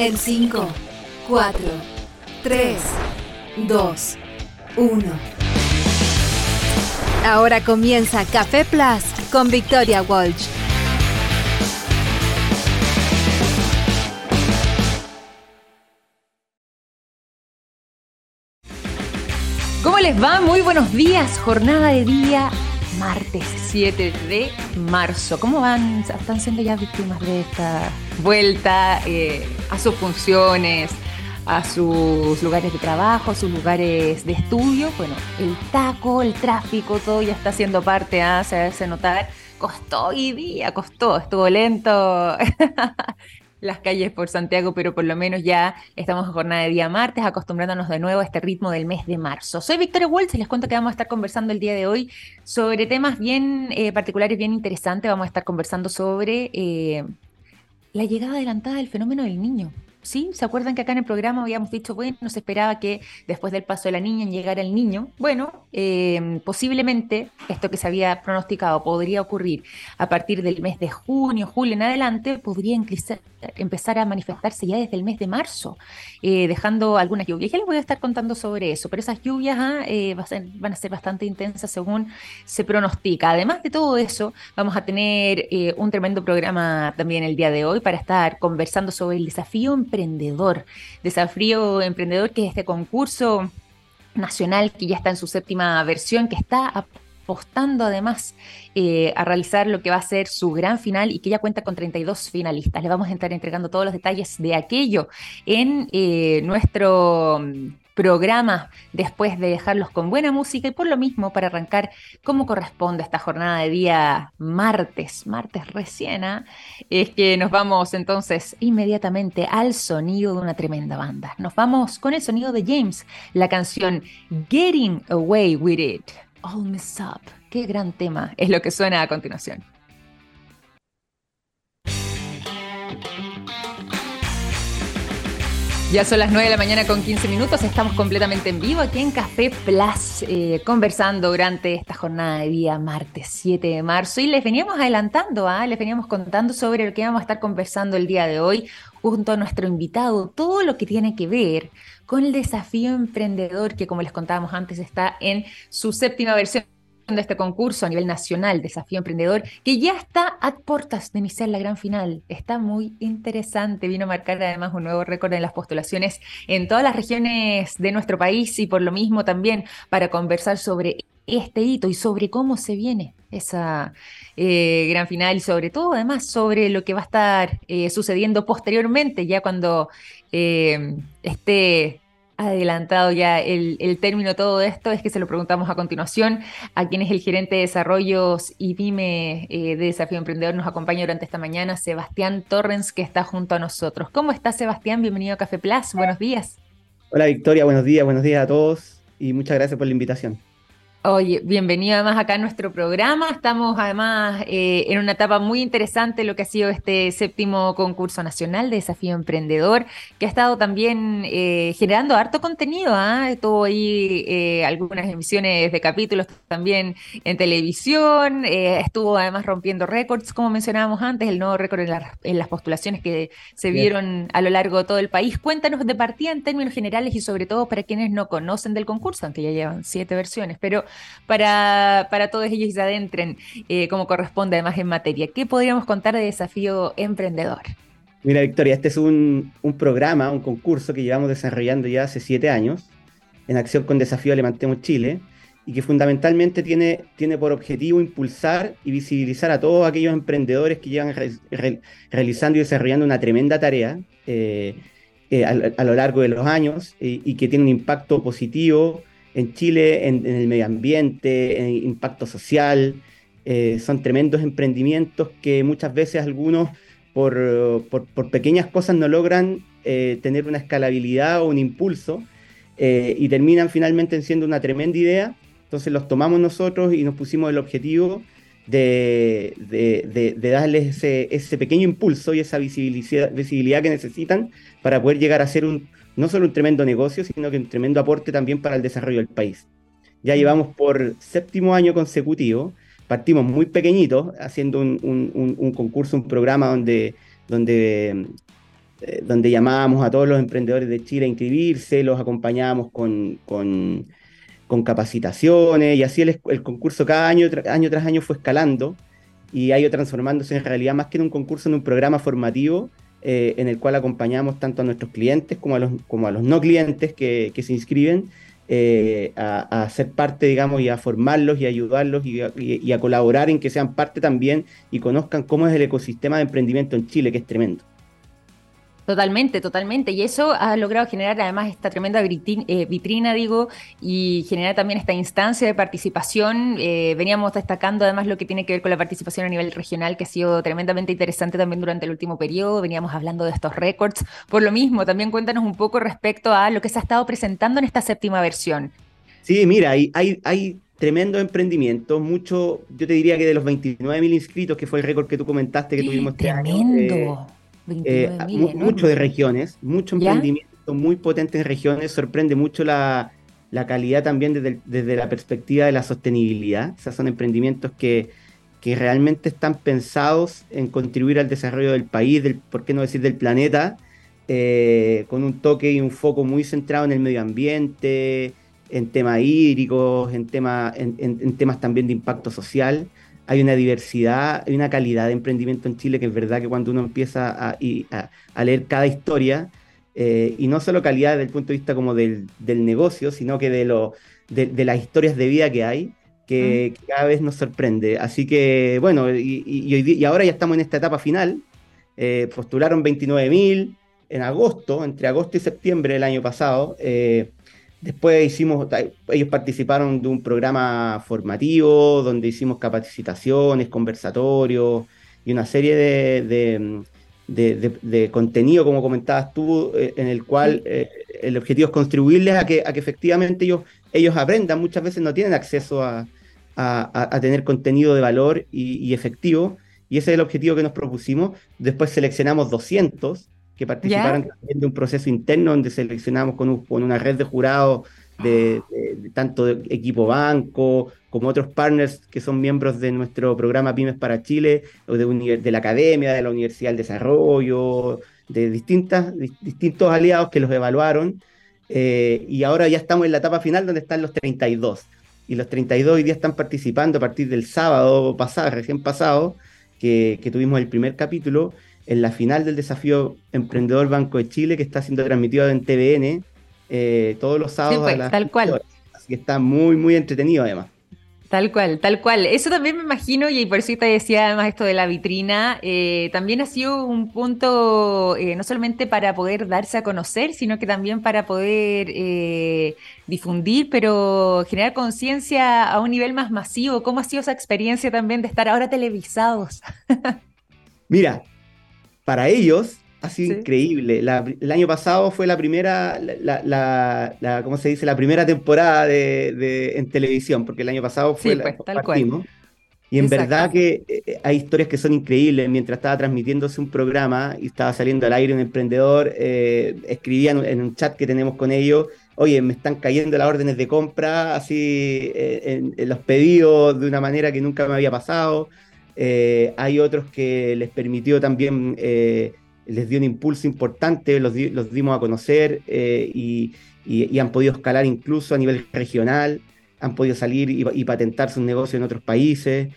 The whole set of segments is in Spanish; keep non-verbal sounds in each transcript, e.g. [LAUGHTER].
En 5, 4, 3, 2, 1. Ahora comienza Café Plus con Victoria Walsh. ¿Cómo les va? Muy buenos días. Jornada de día martes 7 de marzo. ¿Cómo van? ¿Están siendo ya víctimas de esta vuelta eh, a sus funciones, a sus lugares de trabajo, a sus lugares de estudio? Bueno, el taco, el tráfico, todo ya está siendo parte, ¿ah? se hace notar. Costó hoy día, costó, estuvo lento. [LAUGHS] las calles por Santiago, pero por lo menos ya estamos en jornada de día martes, acostumbrándonos de nuevo a este ritmo del mes de marzo. Soy Victoria Waltz y les cuento que vamos a estar conversando el día de hoy sobre temas bien eh, particulares, bien interesantes. Vamos a estar conversando sobre eh, la llegada adelantada del fenómeno del niño. ¿Sí? ¿Se acuerdan que acá en el programa habíamos dicho, bueno, se esperaba que después del paso de la niña llegara el niño? Bueno, eh, posiblemente esto que se había pronosticado podría ocurrir a partir del mes de junio, julio en adelante, podría empezar a manifestarse ya desde el mes de marzo, eh, dejando algunas lluvias. Ya les voy a estar contando sobre eso, pero esas lluvias ah, eh, van a ser bastante intensas según se pronostica. Además de todo eso, vamos a tener un tremendo programa también el día de hoy para estar conversando sobre el desafío emprendedor. Desafío emprendedor que es este concurso nacional que ya está en su séptima versión, que está apostando además eh, a realizar lo que va a ser su gran final y que ya cuenta con 32 finalistas. Le vamos a estar entregando todos los detalles de aquello en eh, nuestro programa después de dejarlos con buena música y por lo mismo para arrancar como corresponde esta jornada de día martes, martes recién, ¿ah? es que nos vamos entonces inmediatamente al sonido de una tremenda banda. Nos vamos con el sonido de James, la canción Getting Away With It, All Messed Up. Qué gran tema es lo que suena a continuación. Ya son las 9 de la mañana con 15 minutos, estamos completamente en vivo aquí en Café Plus, eh, conversando durante esta jornada de día martes 7 de marzo y les veníamos adelantando, ¿ah? les veníamos contando sobre lo que vamos a estar conversando el día de hoy junto a nuestro invitado, todo lo que tiene que ver con el desafío emprendedor que como les contábamos antes está en su séptima versión de este concurso a nivel nacional, Desafío Emprendedor, que ya está a puertas de iniciar la gran final. Está muy interesante. Vino a marcar además un nuevo récord en las postulaciones en todas las regiones de nuestro país y por lo mismo también para conversar sobre este hito y sobre cómo se viene esa eh, gran final y sobre todo además sobre lo que va a estar eh, sucediendo posteriormente, ya cuando eh, esté adelantado ya el, término todo esto, es que se lo preguntamos a continuación a quien es el gerente de desarrollos y pyme eh, de Desafío Emprendedor. Nos acompaña durante esta mañana Sebastián Torrens, que está junto a nosotros. ¿Cómo está Sebastián? Bienvenido a Café Plus. Buenos días. Hola Victoria, buenos días, buenos días a todos y muchas gracias por la invitación. Oye, bienvenido además acá a nuestro programa. Estamos además eh, en una etapa muy interesante lo que ha sido este séptimo concurso nacional de desafío emprendedor, que ha estado también eh, generando harto contenido. ¿ah? Estuvo ahí eh, algunas emisiones de capítulos también en televisión, estuvo además rompiendo récords, como mencionábamos antes, el nuevo récord en, en, las postulaciones que se vieron a lo largo de todo el país. Cuéntanos de partida en términos generales y sobre todo para quienes no conocen del concurso, aunque ya llevan siete versiones, pero para, para todos ellos y se adentren eh, como corresponde además en materia. ¿Qué podríamos contar de Desafío Emprendedor? Mira, Victoria, este es un, un, programa, un concurso que llevamos desarrollando ya hace siete años en acción con Desafío Levantemos Chile y que fundamentalmente tiene, tiene por objetivo impulsar y visibilizar a todos aquellos emprendedores que llevan realizando y desarrollando una tremenda tarea eh, eh, a, lo largo de los años y que tiene un impacto positivo en Chile en, el medio ambiente, en impacto social. Eh, son tremendos emprendimientos que muchas veces algunos por, por, pequeñas cosas no logran eh, tener una escalabilidad o un impulso eh, y terminan finalmente siendo una tremenda idea. Entonces los tomamos nosotros y nos pusimos el objetivo de, de, de, darles ese, ese, pequeño impulso y esa visibilidad, visibilidad que necesitan para poder llegar a ser un, no solo un tremendo negocio, sino que un tremendo aporte también para el desarrollo del país. Ya mm. llevamos por séptimo año consecutivo, partimos muy pequeñitos, haciendo un, concurso, un programa donde, donde eh, donde llamábamos a todos los emprendedores de Chile a inscribirse, los acompañábamos con, con, capacitaciones y así el, el, concurso cada año, año tras año fue escalando y ha ido transformándose en realidad más que en un concurso, en un programa formativo eh, en el cual acompañamos tanto a nuestros clientes como a los, como a los no clientes que, se inscriben eh, a, ser parte, digamos, y a formarlos y a ayudarlos y a colaborar en que sean parte también y conozcan cómo es el ecosistema de emprendimiento en Chile, que es tremendo. Totalmente, totalmente. Y eso ha logrado generar además esta tremenda eh, vitrina, digo, y generar también esta instancia de participación. Eh, veníamos destacando además lo que tiene que ver con la participación a nivel regional, que ha sido tremendamente interesante también durante el último periodo. Veníamos hablando de estos récords. Por lo mismo, también cuéntanos un poco respecto a lo que se ha estado presentando en esta séptima versión. Sí, mira, hay, hay, hay tremendo emprendimiento, mucho, yo te diría que de los 29 mil inscritos, que fue el récord que tú comentaste que tuvimos este tremendo. Eh, mucho de regiones, mucho emprendimiento muy potente en regiones, sorprende mucho la, calidad también desde, la perspectiva de la sostenibilidad. O sea, son emprendimientos que, que realmente están pensados en contribuir al desarrollo del país, del, por qué no decir del planeta, eh, con un toque y un foco muy centrado en el medio ambiente, en temas hídricos, en, tema, en temas también de impacto social hay una diversidad, hay una calidad de emprendimiento en Chile que es verdad que cuando uno empieza a, a, leer cada historia, eh, y no solo calidad desde el punto de vista como del, del negocio, sino que de, lo, de, las historias de vida que hay, que, cada vez nos sorprende. Así que, bueno, y, y, ahora ya estamos en esta etapa final. Eh, postularon 29.000 en agosto, entre agosto y septiembre del año pasado. Eh, Después hicimos, ellos participaron de un programa formativo donde hicimos capacitaciones, conversatorios y una serie de, de, contenido, como comentabas tú, eh, en el cual eh, el objetivo es contribuirles a que, a que efectivamente ellos, ellos aprendan. Muchas veces no tienen acceso a, a, tener contenido de valor y, y, efectivo, y ese es el objetivo que nos propusimos. Después seleccionamos 200 que participaron también de un proceso interno donde seleccionamos con, con una red de jurados de, tanto de equipo banco como otros partners que son miembros de nuestro programa Pymes para Chile, o de, de la academia, de la Universidad del Desarrollo, de distintas, distintos aliados que los evaluaron. Eh, y ahora ya estamos en la etapa final donde están los 32. Y los 32 hoy día están participando a partir del sábado pasado, recién pasado, que, que tuvimos el primer capítulo en la final del desafío Emprendedor Banco de Chile, que está siendo transmitido en TVN eh, todos los sábados. Sí, pues, tal cual. Así que está muy, muy entretenido además. Tal cual, tal cual. Eso también me imagino, y por eso te decía además esto de la vitrina, eh, también ha sido un punto eh, no solamente para poder darse a conocer, sino que también para poder difundir, pero generar conciencia a un nivel más masivo. ¿Cómo ha sido esa experiencia también de estar ahora televisados? [LAUGHS] Mira, para ellos ha sido increíble. el año pasado fue la primera, la, ¿cómo se dice? La primera temporada de, en televisión, porque el año pasado fue pues, tal cual. Y en verdad que eh, hay historias que son increíbles. Mientras estaba transmitiéndose un programa y estaba saliendo al aire un emprendedor, eh, escribían en un chat que tenemos con ellos, oye, me están cayendo las órdenes de compra, así eh, en, los pedidos de una manera que nunca me había pasado. Eh, hay otros que les permitió también, eh, les dio un impulso importante, los, dimos a conocer eh, y, han podido escalar incluso a nivel regional, han podido salir y, patentar sus negocios en otros países.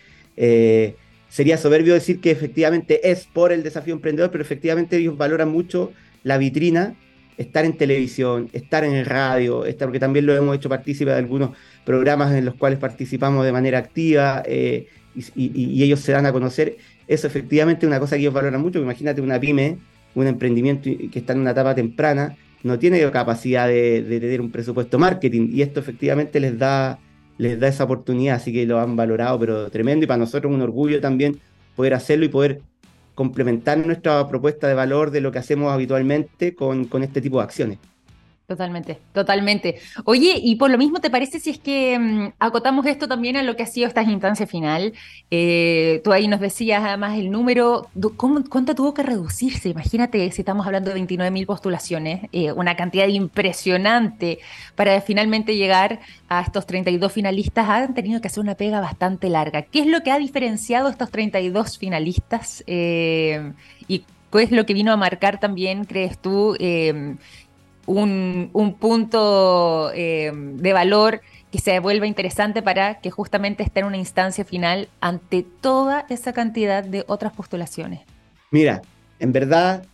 sería soberbio decir que efectivamente es por el desafío emprendedor, pero efectivamente ellos valoran mucho la vitrina, estar en televisión, estar en el radio, estar, porque también lo hemos hecho partícipe de algunos programas en los cuales participamos de manera activa y, ellos se dan a conocer, eso efectivamente es una cosa que ellos valoran mucho. Imagínate una pyme, un emprendimiento que está en una etapa temprana, no tiene capacidad de, tener un presupuesto marketing y esto efectivamente les da, les da esa oportunidad, así que lo han valorado, pero tremendo y para nosotros un orgullo también poder hacerlo y poder complementar nuestra propuesta de valor de lo que hacemos habitualmente con este tipo de acciones. Totalmente, totalmente. Oye, y por lo mismo, ¿te parece si es que mm, acotamos esto también a lo que ha sido esta instancia final? Eh, tú ahí nos decías además el número, ¿cómo, ¿cuánto tuvo que reducirse? Imagínate si estamos hablando de 29 mil postulaciones, eh, una cantidad impresionante para finalmente llegar a estos 32 finalistas. Han tenido que hacer una pega bastante larga. ¿Qué es lo que ha diferenciado a estos 32 finalistas? Eh, y ¿Qué es lo que vino a marcar también, crees tú, un, un, punto em, de valor que se vuelva interesante para que justamente esté en una instancia final ante toda esa cantidad de otras postulaciones? Mira, en verdad,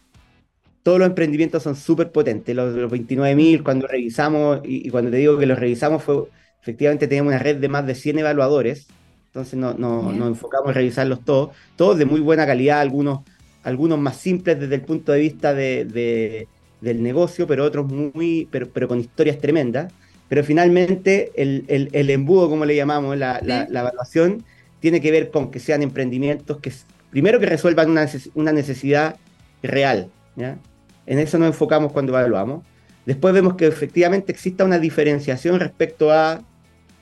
todos los emprendimientos son súper potentes. Los, los 29.000, cuando revisamos, y, cuando te digo que los revisamos, fue efectivamente teníamos una red de más de 100 evaluadores. Entonces no, no, nos enfocamos en revisarlos todos, todos de muy buena calidad, algunos, algunos más simples desde el punto de vista de, del negocio, pero otros muy, pero, pero con historias tremendas. Pero finalmente el, el, el embudo, como le llamamos, la, la, la, evaluación, tiene que ver con que sean emprendimientos que, primero que resuelvan una, una necesidad real. ¿ya? En eso nos enfocamos cuando evaluamos. Después vemos que efectivamente exista una diferenciación respecto a,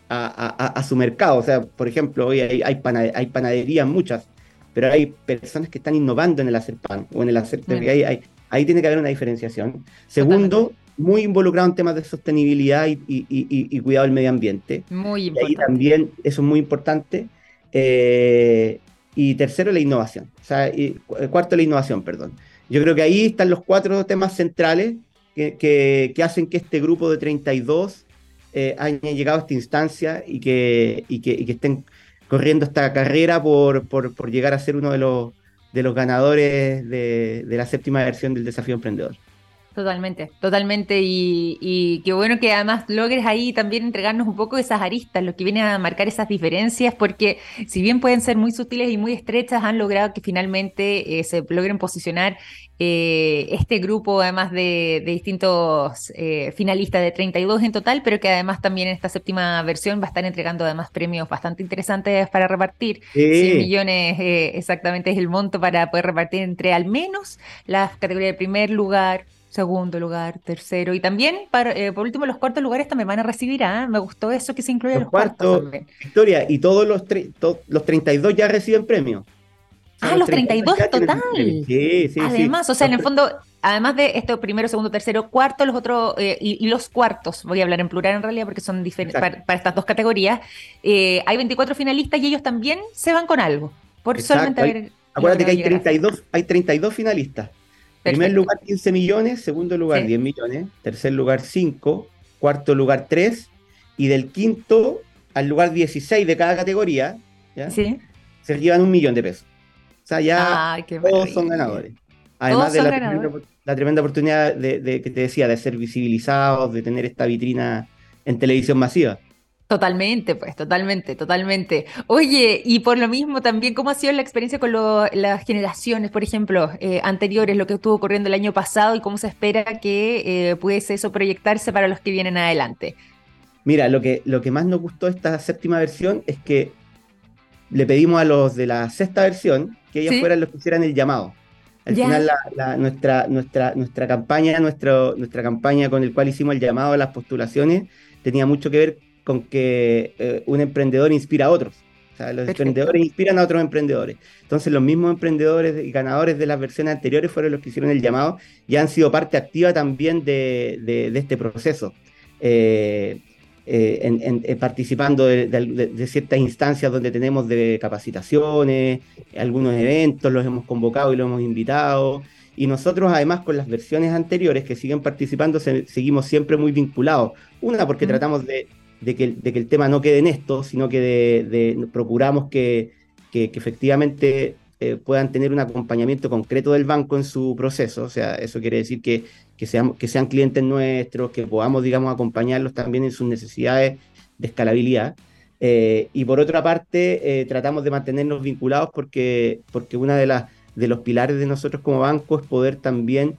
a, a, su mercado. O sea, por ejemplo, hoy hay, hay, hay, panaderías muchas, pero hay personas que están innovando en el hacer pan o en el hacer... Mm. Ahí, ahí, tiene que haber una diferenciación. Segundo, muy involucrado en temas de sostenibilidad y, y, y, cuidado del medio ambiente. Muy importante. Y ahí también, eso es muy importante. Eh, y tercero, la innovación. O sea, y, cuarto, la innovación, perdón. Yo creo que ahí están los cuatro temas centrales que, que, hacen que este grupo de 32 eh, haya llegado a esta instancia y que, y que, y que estén corriendo esta carrera por, por, por, llegar a ser uno de los, de los ganadores de, de la séptima versión del desafío emprendedor. Totalmente, totalmente. Y, y, qué bueno que además logres ahí también entregarnos un poco esas aristas, lo que viene a marcar esas diferencias, porque si bien pueden ser muy sutiles y muy estrechas, han logrado que finalmente eh, se logren posicionar eh, este grupo, además de, de distintos eh, finalistas de 32 en total, pero que además también en esta séptima versión va a estar entregando además premios bastante interesantes para repartir. Sí. 100 millones exactamente es el monto para poder repartir entre al menos las categorías de primer lugar segundo lugar, tercero. Y también, para, eh, por último, los cuartos lugares también van a recibir. ¿eh? Me gustó eso que se incluye los, los cuartos. Victoria, y todos los, to los 32 ya reciben premio. ah, los 32, total. Sí, sí, Además, o sea, en el fondo, además de esto primero, segundo, tercero, cuarto, los otros, eh, y, y, los cuartos, voy a hablar en plural en realidad porque son diferentes para, para, estas dos categorías, eh, hay 24 finalistas y ellos también se van con algo. Por Exacto. solamente haber. Acuérdate que hay 32, hay 32 finalistas. Primer lugar 15 millones, segundo lugar sí. 10 millones, tercer lugar 5, cuarto lugar 3 y del quinto al lugar 16 de cada categoría ¿ya? Sí. se llevan un millón de pesos. O sea, ya Ay, todos son ganadores. Además de la tremenda, la tremenda, oportunidad de, de, que te decía, de ser visibilizados, de tener esta vitrina en televisión masiva. Totalmente, pues, totalmente, totalmente. Oye, y por lo mismo también, ¿cómo ha sido la experiencia con lo, las generaciones, por ejemplo, eh, anteriores, lo que estuvo ocurriendo el año pasado y cómo se espera que eh, pudiese eso proyectarse para los que vienen adelante? Mira, lo que, lo que más nos gustó esta séptima versión es que le pedimos a los de la sexta versión que ellos ¿Sí? fueran los que hicieran el llamado. Al final, la, la, nuestra, nuestra, nuestra campaña, nuestro, nuestra campaña con el cual hicimos el llamado a las postulaciones, tenía mucho que ver con que eh, un emprendedor inspira a otros. O sea, los Perfecto. emprendedores inspiran a otros emprendedores. Entonces, los mismos emprendedores y ganadores de las versiones anteriores fueron los que hicieron el llamado y han sido parte activa también de, de, de este proceso. Eh, eh, en, en, en, participando de, de, ciertas instancias donde tenemos de capacitaciones, algunos eventos, los hemos convocado y los hemos invitado. Y nosotros, además, con las versiones anteriores que siguen participando, se, seguimos siempre muy vinculados. Una, porque mm. tratamos de, de que, el tema no quede en esto, sino que de, de procuramos que, efectivamente eh, puedan tener un acompañamiento concreto del banco en su proceso. O sea, eso quiere decir que, que, sean, que sean clientes nuestros, que podamos, digamos, acompañarlos también en sus necesidades de escalabilidad. Eh, y por otra parte, eh, tratamos de mantenernos vinculados porque, porque una de, las de los pilares de nosotros como banco es poder también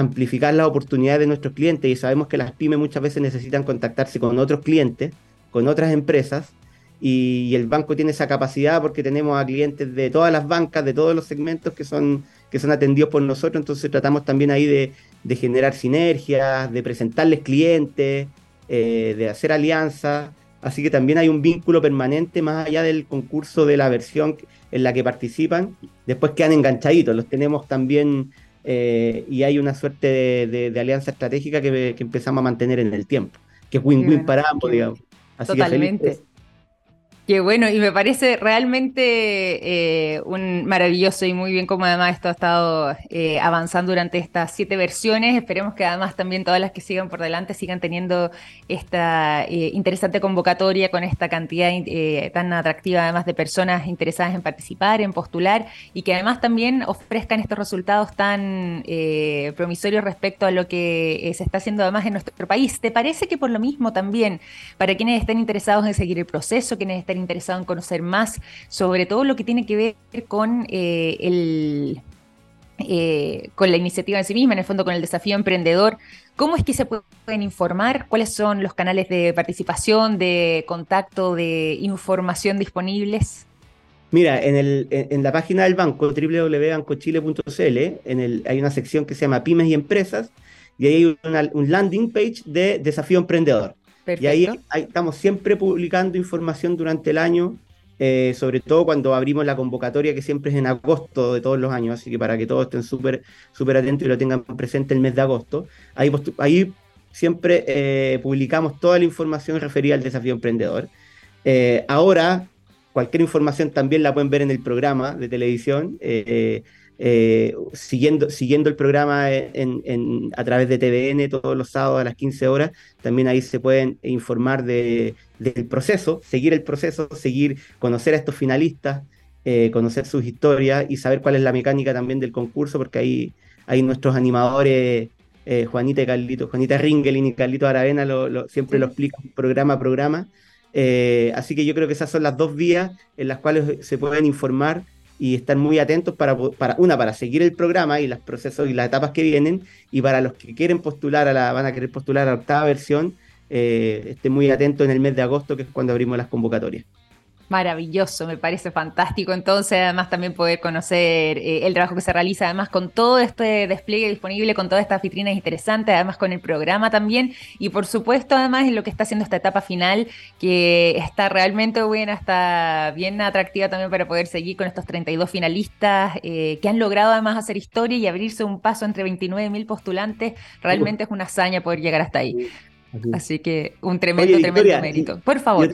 amplificar las oportunidades de nuestros clientes y sabemos que las pymes muchas veces necesitan contactarse con otros clientes, con otras empresas y, el banco tiene esa capacidad porque tenemos a clientes de todas las bancas, de todos los segmentos que son, que son atendidos por nosotros, entonces tratamos también ahí de, de generar sinergias, de presentarles clientes, eh, de hacer alianzas, así que también hay un vínculo permanente más allá del concurso de la versión en la que participan, después quedan enganchaditos, los tenemos también eh, y hay una suerte de, de, de alianza estratégica que, que, empezamos a mantener en el tiempo, que es win-win para ambos, digamos. Así Totalmente. Qué bueno, y me parece realmente eh, un maravilloso y muy bien como además esto ha estado eh, avanzando durante estas siete versiones. Esperemos que además también todas las que sigan por delante sigan teniendo esta eh, interesante convocatoria con esta cantidad tan atractiva además de personas interesadas en participar, en postular y que además también ofrezcan estos resultados tan promisorios respecto a lo que se está haciendo además en nuestro país. ¿Te parece que por lo mismo también, para quienes estén interesados en seguir el proceso, quienes estén interesado en conocer más sobre todo lo que tiene que ver con eh, el eh, con la iniciativa en sí misma, en el fondo con el desafío emprendedor. ¿Cómo es que se pueden informar? ¿Cuáles son los canales de participación, de contacto, de información disponibles? Mira, en, el, en la página del banco, www.bancochile.cl, en el, hay una sección que se llama Pymes y Empresas, y ahí hay un landing page de desafío emprendedor. Y ahí, estamos siempre publicando información durante el año, eh, sobre todo cuando abrimos la convocatoria, que siempre es en agosto de todos los años, así que para que todos estén súper súper atentos y lo tengan presente el mes de agosto. Ahí, ahí siempre eh, publicamos toda la información referida al desafío emprendedor. Eh, ahora, cualquier información también la pueden ver en el programa de televisión. Eh, siguiendo, siguiendo el programa en, a través de TVN todos los sábados a las 15 horas. También ahí se pueden informar de, del proceso, seguir el proceso, seguir, conocer a estos finalistas, eh, conocer sus historias y saber cuál es la mecánica también del concurso, porque ahí hay nuestros animadores. Eh, Juanita y Carlito, Juanita Ringelin y Carlito Aravena lo, siempre lo explican programa a programa. así que yo creo que esas son las dos vías en las cuales se pueden informar y estar muy atentos para, para, una, para seguir el programa y los procesos y las etapas que vienen, y para los que quieren postular a la, van a querer postular a la octava versión, eh, estén muy atentos en el mes de agosto, que es cuando abrimos las convocatorias. Maravilloso, me parece fantástico. Entonces, además, también poder conocer eh, el trabajo que se realiza, además, con todo este despliegue disponible, con todas estas vitrinas interesantes, además, con el programa también. Y por supuesto, además, en lo que está haciendo esta etapa final, que está realmente buena, está bien atractiva también para poder seguir con estos 32 finalistas eh, que han logrado, además, hacer historia y abrirse un paso entre 29 mil postulantes. Realmente es una hazaña poder llegar hasta ahí. Así que un tremendo, tremendo mérito. Por favor,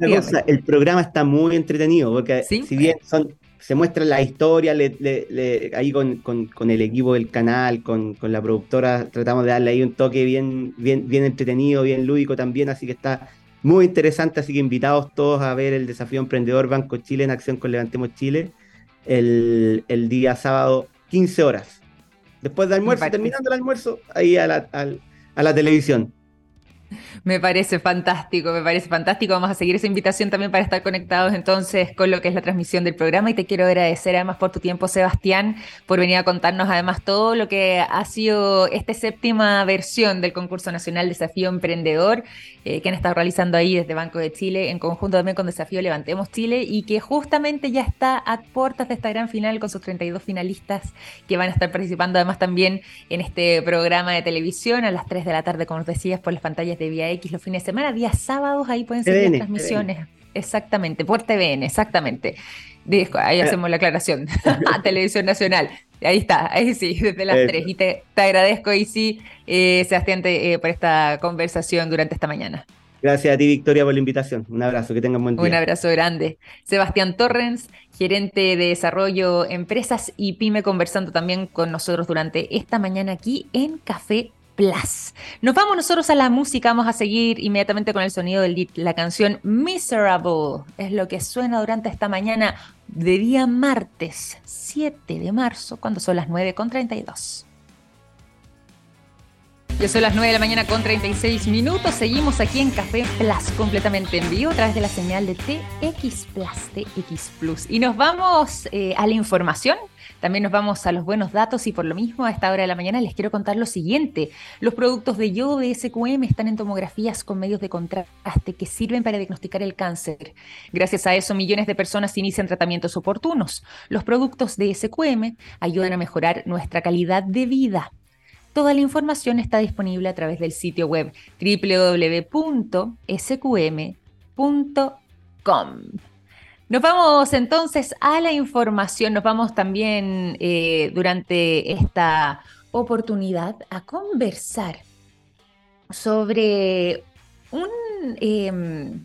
el programa está muy entretenido, porque si bien son, se muestra la historia, ahí con, el equipo del canal, con, la productora, tratamos de darle ahí un toque bien, bien, bien entretenido, bien lúdico también, así que está muy interesante, así que invitados todos a ver el desafío emprendedor Banco Chile en acción con Levantemos Chile el, día sábado, 15 horas. Después del almuerzo, terminando el almuerzo, ahí a la, a la televisión. [LAUGHS] Me parece fantástico, me parece fantástico. Vamos a seguir esa invitación también para estar conectados entonces con lo que es la transmisión del programa y te quiero agradecer además por tu tiempo, Sebastián, por venir a contarnos además todo lo que ha sido esta séptima versión del concurso nacional Desafío Emprendedor eh, que han estado realizando ahí desde Banco de Chile en conjunto también con Desafío Levantemos Chile y que justamente ya está a puertas de esta gran final con sus 32 finalistas que van a estar participando además también en este programa de televisión a las 3 de la tarde, como nos decías, por las pantallas de Vía X los fines de semana, días sábados, ahí pueden ser las transmisiones. Exactamente, por TVN, exactamente. ahí hacemos la aclaración. a [LAUGHS] [LAUGHS] Televisión Nacional. Ahí está, ahí sí, desde las tres. Y te, agradezco, y sí, eh, Sebastián, eh, por esta conversación durante esta mañana. Gracias a ti, Victoria, por la invitación. Un abrazo, que tengan buen día. Un abrazo grande. Sebastián Torrens, gerente de desarrollo empresas y pyme, conversando también con nosotros durante esta mañana aquí en Café Nos vamos nosotros a la música, vamos a seguir inmediatamente con el sonido del La canción Miserable es lo que suena durante esta mañana de día martes 7 de marzo, cuando son las 9 con 32. Ya son las 9 de la mañana con 36 minutos. Seguimos aquí en Café Plus, completamente en vivo, a través de la señal de TX Plus, TX Plus. Y nos vamos eh, a la información también nos vamos a los buenos datos y por lo mismo a esta hora de la mañana les quiero contar lo siguiente. Los productos de yodo de SQM están en tomografías con medios de contraste que sirven para diagnosticar el cáncer. Gracias a eso millones de personas inician tratamientos oportunos. Los productos de SQM ayudan a mejorar nuestra calidad de vida. Toda la información está disponible a través del sitio web www.sqm.com. Nos vamos entonces a la información, nos vamos también eh, durante esta oportunidad a conversar sobre un, em,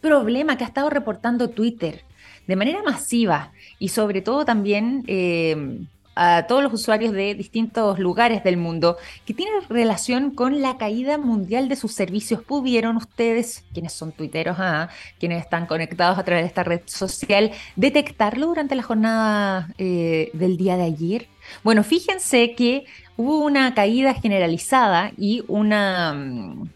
problema que ha estado reportando Twitter de manera masiva y sobre todo también eh, a todos los usuarios de distintos lugares del mundo que tiene relación con la caída mundial de sus servicios. ¿Pudieron ustedes, quienes son tuiteros, ah, quienes están conectados a través de esta red social, detectarlo durante la jornada eh, del día de ayer? Bueno, fíjense que hubo una caída generalizada y una mm,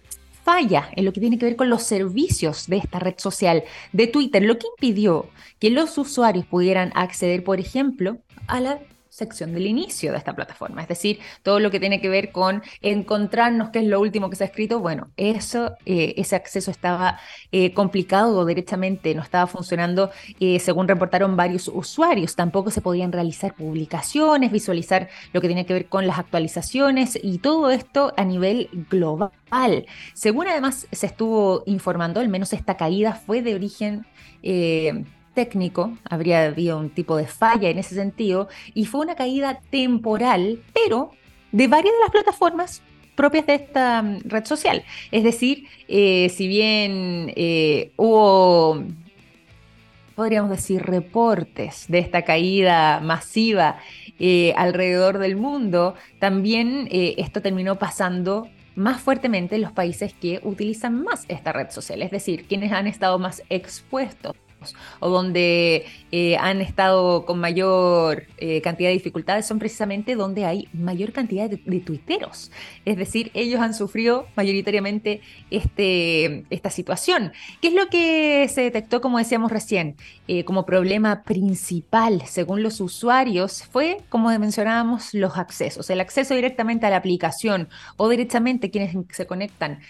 falla en lo que tiene que ver con los servicios de esta red social de Twitter, lo que impidió que los usuarios pudieran acceder, por ejemplo, a la sección del inicio de esta plataforma. Es decir, todo lo que tiene que ver con encontrarnos qué es lo último que se ha escrito, bueno, eso, eh, ese acceso estaba eh, complicado o derechamente no estaba funcionando eh, según reportaron varios usuarios. Tampoco se podían realizar publicaciones, visualizar lo que tiene que ver con las actualizaciones y todo esto a nivel global. Según además se estuvo informando, al menos esta caída fue de origen técnico, habría habido un tipo de falla en ese sentido, y fue una caída temporal, pero de varias de las plataformas propias de esta mm, red social. Es decir, eh, si bien eh, hubo, podríamos decir, reportes de esta caída masiva eh, alrededor del mundo, también esto terminó pasando más fuertemente en los países que utilizan más esta red social, es decir, quienes han estado más expuestos o donde eh, han estado con mayor eh, cantidad de dificultades son precisamente donde hay mayor cantidad de, tuiteros. Es decir, ellos han sufrido mayoritariamente este, esta situación. ¿Qué es lo que se detectó, como decíamos recién, eh, como problema principal según los usuarios? Fue, como mencionábamos, los accesos, el acceso directamente a la aplicación o directamente quienes se conectan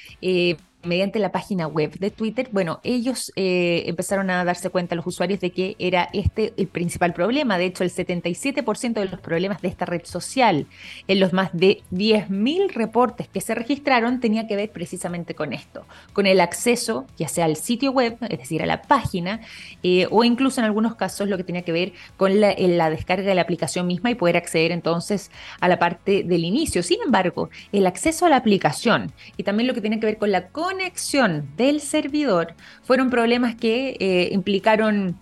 mediante la página web de Twitter, bueno, ellos eh, empezaron a darse cuenta, los usuarios, de que era este el principal problema. De hecho, el 77% de los problemas de esta red social, en los más de 10.000 reportes que se registraron, tenía que ver precisamente con esto, con el acceso, ya sea al sitio web, es decir, a la página, eh, o incluso en algunos casos lo que tenía que ver con la, descarga de la aplicación misma y poder acceder entonces a la parte del inicio. Sin embargo, el acceso a la aplicación y también lo que tiene que ver con la conexión del servidor fueron problemas que eh, implicaron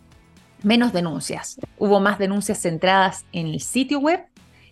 menos denuncias. Hubo más denuncias centradas en el sitio web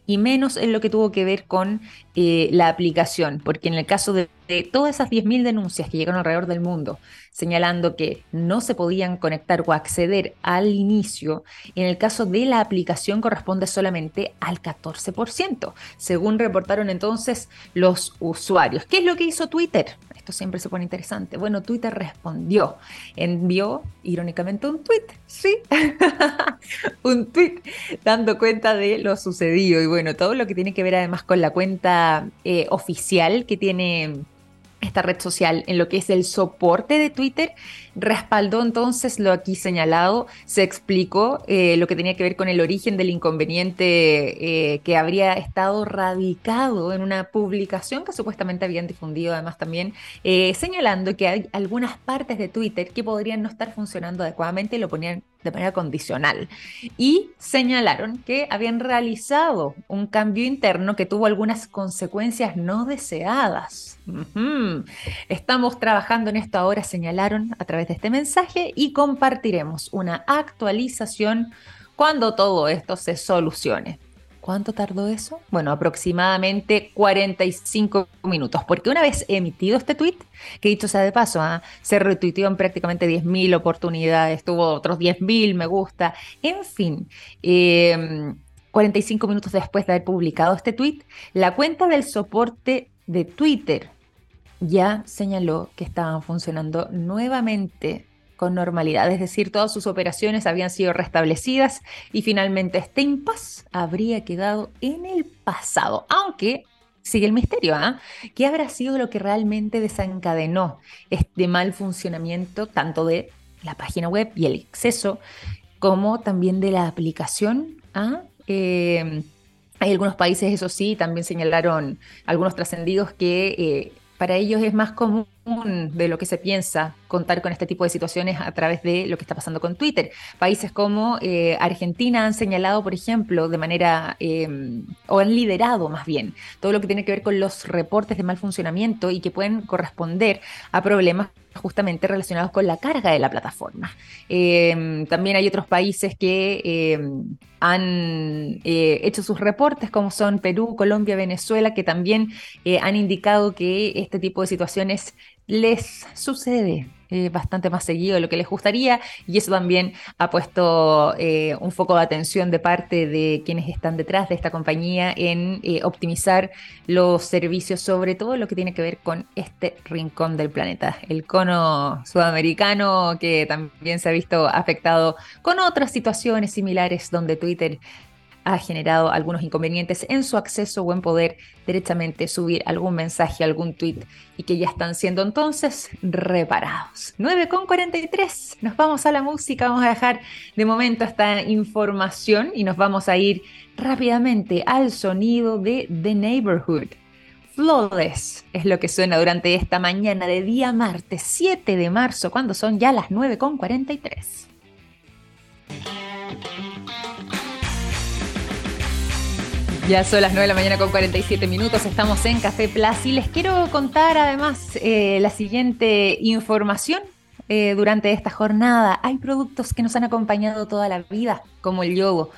y menos en lo que tuvo que ver con eh, la aplicación, porque en el caso de, todas esas 10.000 denuncias que llegaron alrededor del mundo señalando que no se podían conectar o acceder al inicio, en el caso de la aplicación corresponde solamente al 14%, según reportaron entonces los usuarios. ¿Qué es lo que hizo Twitter? Esto siempre se pone interesante. Bueno, Twitter respondió, envió irónicamente un tweet, sí, [LAUGHS] un tweet dando cuenta de lo sucedido y bueno, todo lo que tiene que ver además con la cuenta eh, oficial que tiene esta red social en lo que es el soporte de Twitter, respaldó entonces lo aquí señalado, se explicó eh, lo que tenía que ver con el origen del inconveniente eh, que habría estado radicado en una publicación que supuestamente habían difundido además también, eh, señalando que hay algunas partes de Twitter que podrían no estar funcionando adecuadamente y lo ponían de manera condicional. Y señalaron que habían realizado un cambio interno que tuvo algunas consecuencias no deseadas. Estamos trabajando en esto ahora, señalaron a través de este mensaje y compartiremos una actualización cuando todo esto se solucione. ¿Cuánto tardó eso? Bueno, aproximadamente 45 minutos, porque una vez emitido este tweet, que dicho sea de paso, ¿ah? se retuiteó en prácticamente 10.000 oportunidades, tuvo otros 10.000 me gusta, en fin. 45 em, minutos después de haber publicado este tweet, la cuenta del soporte de Twitter ya señaló que estaban funcionando nuevamente con normalidad, es decir, todas sus operaciones habían sido restablecidas y finalmente este impas habría quedado en el pasado, aunque sigue el misterio, ¿ah? ¿Qué habrá sido lo que realmente desencadenó este mal funcionamiento tanto de la página web y el exceso como también de la aplicación? ¿ah? Eh, hay algunos países, eso sí, también señalaron algunos trascendidos que eh, para ellos es más común de lo que se piensa contar con este tipo de situaciones a través de lo que está pasando con Twitter. Países como eh, Argentina han señalado, por ejemplo, de manera, em, o han liderado más bien, todo lo que tiene que ver con los reportes de mal funcionamiento y que pueden corresponder a problemas justamente relacionados con la carga de la plataforma. Em, también hay otros países que em, han eh, hecho sus reportes, como son Perú, Colombia, Venezuela, que también eh, han indicado que este tipo de situaciones les sucede eh, bastante más seguido de lo que les gustaría y eso también ha puesto eh, un foco de atención de parte de quienes están detrás de esta compañía en eh, optimizar los servicios, sobre todo lo que tiene que ver con este rincón del planeta, el cono sudamericano que también se ha visto afectado con otras situaciones similares donde Twitter ha generado algunos inconvenientes en su acceso o en poder directamente subir algún mensaje, algún tweet y que ya están siendo entonces reparados. 9.43, nos vamos a la música, vamos a dejar de momento esta información y nos vamos a ir rápidamente al sonido de The Neighborhood. Flawless es lo que suena durante esta mañana de día martes 7 de marzo, cuando son ya las 9.43. Ya son las 9 de la mañana con 47 minutos, estamos en Café Plus y les quiero contar además eh, la siguiente información. Eh, durante esta jornada hay productos que nos han acompañado toda la vida, como el yogo,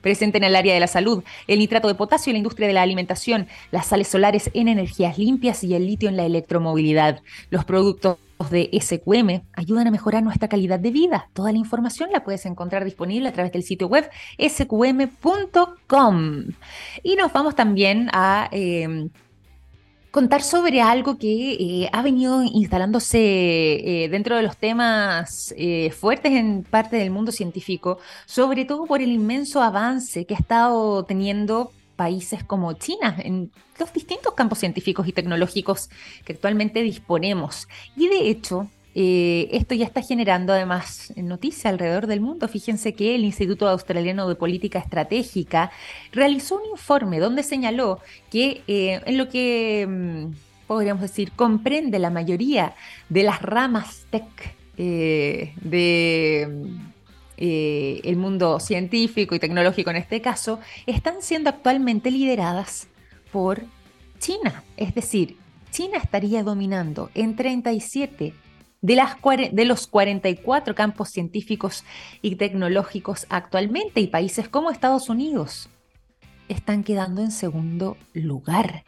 presente en el área de la salud, el nitrato de potasio en la industria de la alimentación, las sales solares en energías limpias y el litio en la electromovilidad. Los productos de SQM ayudan a mejorar nuestra calidad de vida. Toda la información la puedes encontrar disponible a través del sitio web sqm.com. Y nos vamos también a em, contar sobre algo que eh, ha venido instalándose eh, dentro de los temas eh, fuertes en parte del mundo científico, sobre todo por el inmenso avance que ha estado teniendo países como China, en los distintos campos científicos y tecnológicos que actualmente disponemos. Y de hecho, eh, esto ya está generando además noticia alrededor del mundo. Fíjense que el Instituto Australiano de Política Estratégica realizó un informe donde señaló que eh, en lo que mm, podríamos decir comprende la mayoría de las ramas tech eh, de eh, el mundo científico y tecnológico en este caso, están siendo actualmente lideradas por China. Es decir, China estaría dominando en 37 de, los 44 campos científicos y tecnológicos actualmente y países como Estados Unidos están quedando en segundo lugar.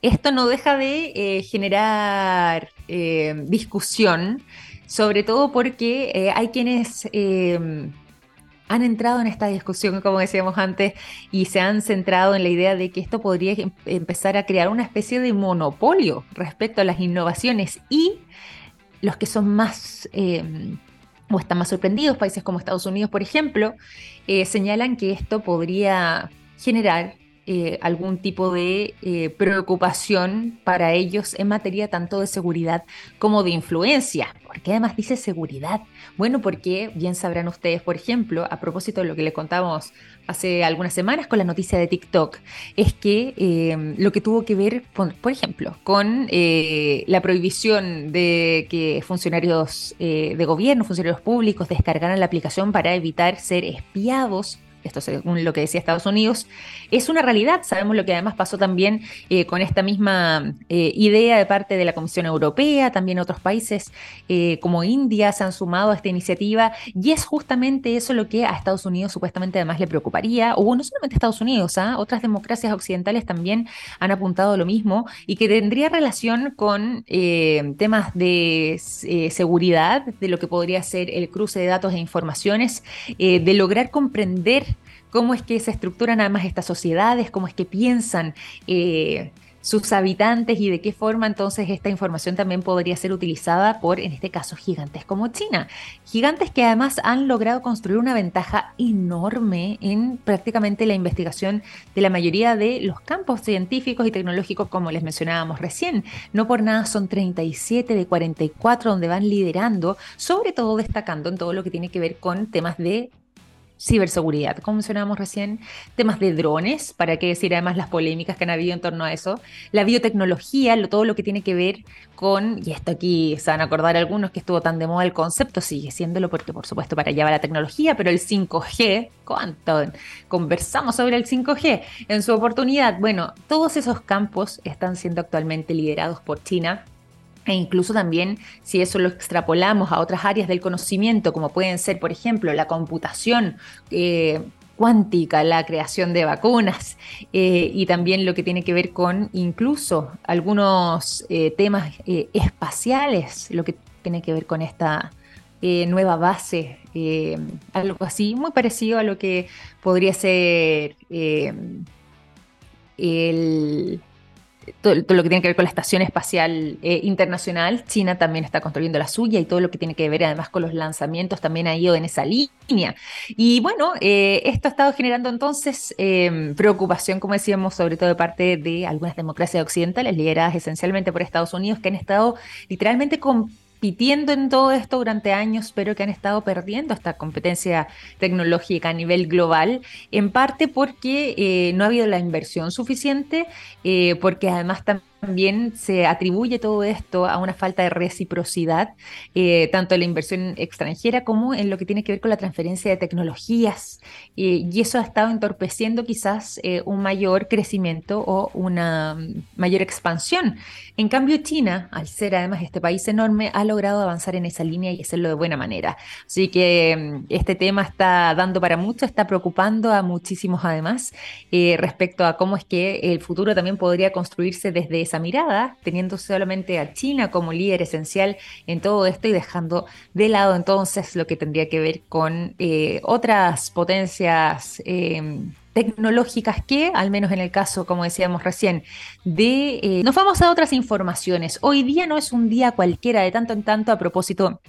Esto no deja de eh, generar eh, discusión sobre todo porque eh, hay quienes eh, han entrado en esta discusión, como decíamos antes, y se han centrado en la idea de que esto podría em-, empezar a crear una especie de monopolio respecto a las innovaciones y los que son más... Eh, o están más sorprendidos, países como Estados Unidos, por ejemplo, señalan que esto podría generar eh, algún tipo de eh, preocupación para ellos en materia tanto de seguridad como de influencia. ¿Por qué además dice seguridad? Bueno, porque bien sabrán ustedes, por ejemplo, a propósito de lo que les contamos hace algunas semanas con la noticia de TikTok, es que eh, lo que tuvo que ver, por, ejemplo, con la prohibición de que funcionarios de gobierno, funcionarios públicos descargaran la aplicación para evitar ser espiados esto según lo que decía Estados Unidos, es una realidad. Sabemos lo que además pasó también eh, con esta misma eh, idea de parte de la Comisión Europea, también otros países eh, como India se han sumado a esta iniciativa y es justamente eso lo que a Estados Unidos supuestamente además le preocuparía, o no solamente a Estados Unidos, ¿ah? otras democracias occidentales también han apuntado lo mismo y que tendría relación con temas de seguridad, de lo que podría ser el cruce de datos e informaciones, de lograr comprender cómo es que se estructuran además estas sociedades, cómo es que piensan eh, sus habitantes y de qué forma entonces esta información también podría ser utilizada por, en este caso, gigantes como China. Gigantes que además han logrado construir una ventaja enorme en prácticamente la investigación de la mayoría de los campos científicos y tecnológicos, como les mencionábamos recién. No por nada son 37 de 44 donde van liderando, sobre todo destacando en todo lo que tiene que ver con temas de ciberseguridad, como mencionábamos recién, temas de drones, para qué decir además las polémicas que han habido en torno a eso, la biotecnología, todo lo que tiene que ver con, y esto aquí se van a acordar algunos que estuvo tan de moda el concepto, sigue siéndolo porque por supuesto para allá va la tecnología, pero el 5G, ¿cuánto conversamos sobre el 5G en su oportunidad? Bueno, todos esos campos están siendo actualmente liderados por China e incluso también si eso lo extrapolamos a otras áreas del conocimiento, como pueden ser, por ejemplo, la computación eh, cuántica, la creación de vacunas eh, y también lo que tiene que ver con incluso algunos eh, temas espaciales, lo que tiene que ver con esta nueva base, algo así, muy parecido a lo que podría ser el todo, lo que tiene que ver con la Estación Espacial eh, Internacional. China también está construyendo la suya y todo lo que tiene que ver además con los lanzamientos también ha ido en esa línea. Y bueno, eh, esto ha estado generando entonces em, preocupación, como decíamos, sobre todo de parte de algunas democracias occidentales, lideradas esencialmente por Estados Unidos, que han estado literalmente con compitiendo en todo esto durante años, pero que han estado perdiendo esta competencia tecnológica a nivel global, en parte porque eh, no ha habido la inversión suficiente, eh, porque además también también se atribuye todo esto a una falta de reciprocidad, eh, tanto en la inversión extranjera como en lo que tiene que ver con la transferencia de tecnologías. Eh, y eso ha estado entorpeciendo quizás eh, un mayor crecimiento o una mayor expansión. En cambio, China, al ser además este país enorme, ha logrado avanzar en esa línea y hacerlo de buena manera. Así que mm, este tema está dando para mucho, está preocupando a muchísimos además respecto a cómo es que el futuro también podría construirse desde esa mirada, teniendo solamente a China como líder esencial en todo esto y dejando de lado entonces lo que tendría que ver con eh, otras potencias. Em, tecnológicas que, al menos en el caso, como decíamos recién, de... Eh, nos vamos a otras informaciones. Hoy día no es un día cualquiera, de tanto en tanto, a propósito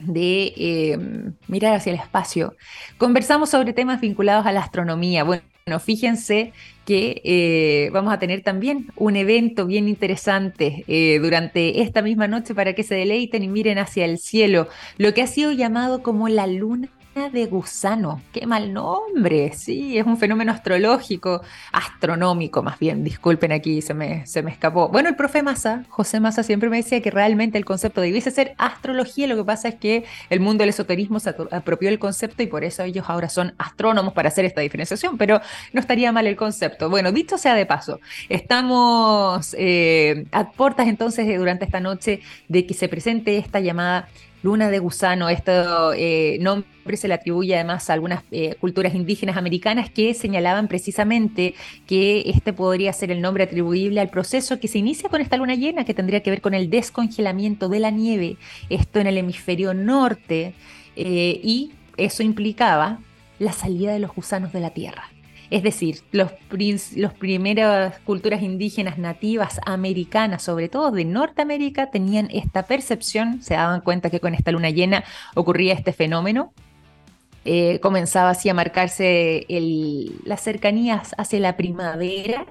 de em, mirar hacia el espacio. Conversamos sobre temas vinculados a la astronomía. Bueno, fíjense que eh, vamos a tener también un evento bien interesante eh, durante esta misma noche para que se deleiten y miren hacia el cielo, lo que ha sido llamado como la luna de gusano. Qué mal nombre, sí, es un fenómeno astrológico, astronómico más bien, disculpen aquí, se me, se me escapó. Bueno, el profe Massa, José Massa, siempre me decía que realmente el concepto debiese ser astrología, lo que pasa es que el mundo del esoterismo se apropió del concepto y por eso ellos ahora son astrónomos para hacer esta diferenciación, pero no estaría mal el concepto. Bueno, dicho sea de paso, estamos eh, a puertas entonces durante esta noche de que se presente esta llamada luna de gusano, esto eh, nombre se le atribuye además a algunas eh, culturas indígenas americanas que señalaban precisamente que este podría ser el nombre atribuible al proceso que se inicia con esta luna llena, que tendría que ver con el descongelamiento de la nieve, esto en el hemisferio norte, eh, y eso implicaba la salida de los gusanos de la Tierra. Es decir, los, primeras culturas indígenas nativas americanas, sobre todo de Norteamérica, tenían esta percepción, se daban cuenta que con esta luna llena ocurría este fenómeno. Eh, comenzaba así a marcarse las cercanías hacia la primavera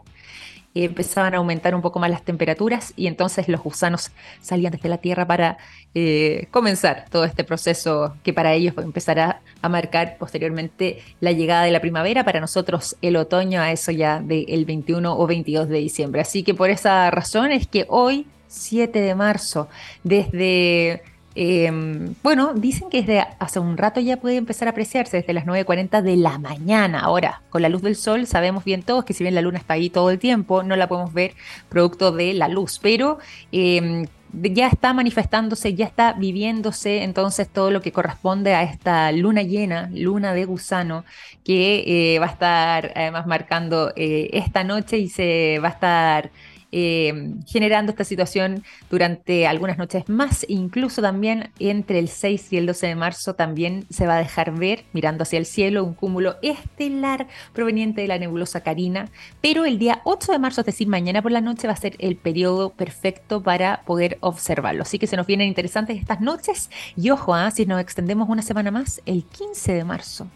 empezaban a aumentar un poco más las temperaturas y entonces los gusanos salían desde la Tierra para eh, comenzar todo este proceso que para ellos empezará a marcar posteriormente la llegada de la primavera, para nosotros el otoño, a eso ya del 21 o 22 de diciembre. Así que por esa razón es que hoy, 7 de marzo, desde Em, bueno, dicen que desde hace un rato ya puede empezar a apreciarse desde las 9.40 de la mañana. Ahora, con la luz del sol sabemos bien todos que si bien la luna está ahí todo el tiempo, no la podemos ver producto de la luz, pero em, ya está manifestándose, ya está viviéndose entonces todo lo que corresponde a esta luna llena, luna de gusano, que eh, va a estar además marcando eh, esta noche y se va a estar eh, generando esta situación durante algunas noches más, incluso también entre el 6 y el 12 de marzo también se va a dejar ver, mirando hacia el cielo, un cúmulo estelar proveniente de la nebulosa Carina, pero el día 8 de marzo, es decir, mañana por la noche, va a ser el periodo perfecto para poder observarlo. Así que se nos vienen interesantes estas noches y ojo, ¿ah? si nos extendemos una semana más, el 15 de marzo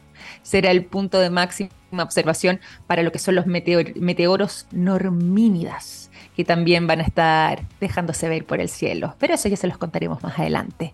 será el punto de máxima observación para lo que son los meteoros normínidas que también van a estar dejándose ver por el cielo. Pero eso ya se los contaremos más adelante.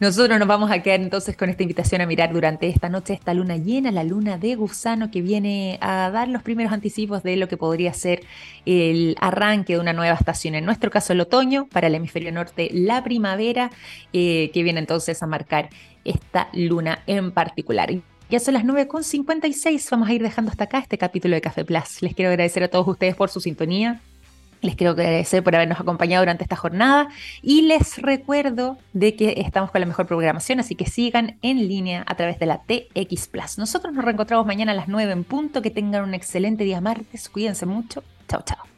Nosotros nos vamos a quedar entonces con esta invitación a mirar durante esta noche esta luna llena, la luna de gusano que viene a dar los primeros anticipos de lo que podría ser el arranque de una nueva estación. En nuestro caso el otoño, para el hemisferio norte la primavera, eh, que viene entonces a marcar esta luna en particular. Ya son las 9.56, vamos a ir dejando hasta acá este capítulo de Café Plus. Les quiero agradecer a todos ustedes por su sintonía, les quiero agradecer por habernos acompañado durante esta jornada y les recuerdo de que estamos con la mejor programación, así que sigan en línea a través de la TX Plus. Nosotros nos reencontramos mañana a las 9 en punto. Que tengan un excelente día martes. Cuídense mucho. Chao, chao.